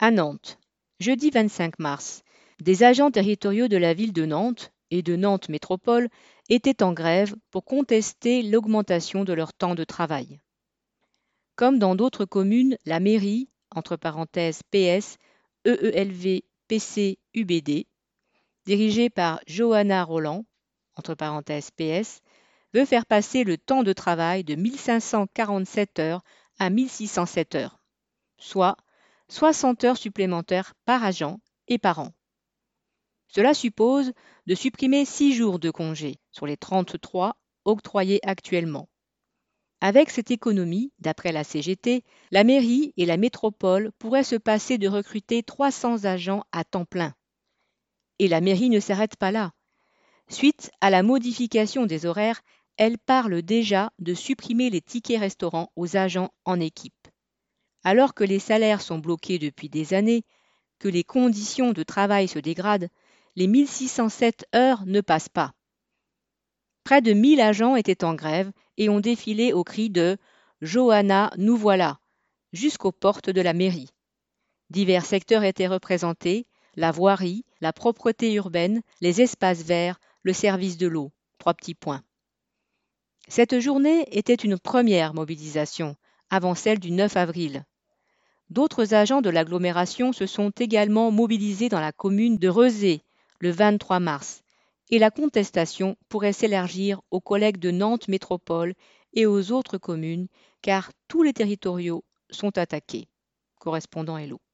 À Nantes, jeudi 25 mars, des agents territoriaux de la ville de Nantes et de Nantes Métropole étaient en grève pour contester l'augmentation de leur temps de travail. Comme dans d'autres communes, la mairie, entre parenthèses PS, EELV, PC, UBD, dirigée par Johanna Roland, entre parenthèses PS, veut faire passer le temps de travail de 1547 heures à 1607 heures, soit 60 heures supplémentaires par agent et par an. Cela suppose de supprimer 6 jours de congé sur les 33 octroyés actuellement. Avec cette économie, d'après la CGT, la mairie et la métropole pourraient se passer de recruter 300 agents à temps plein. Et la mairie ne s'arrête pas là. Suite à la modification des horaires, elle parle déjà de supprimer les tickets restaurants aux agents en équipe. Alors que les salaires sont bloqués depuis des années, que les conditions de travail se dégradent, les 1607 heures ne passent pas. Près de 1000 agents étaient en grève et ont défilé au cri de Johanna, nous voilà jusqu'aux portes de la mairie. Divers secteurs étaient représentés la voirie, la propreté urbaine, les espaces verts, le service de l'eau. Trois petits points. Cette journée était une première mobilisation, avant celle du 9 avril. D'autres agents de l'agglomération se sont également mobilisés dans la commune de Rezé le 23 mars, et la contestation pourrait s'élargir aux collègues de Nantes Métropole et aux autres communes, car tous les territoriaux sont attaqués. Correspondant Hello.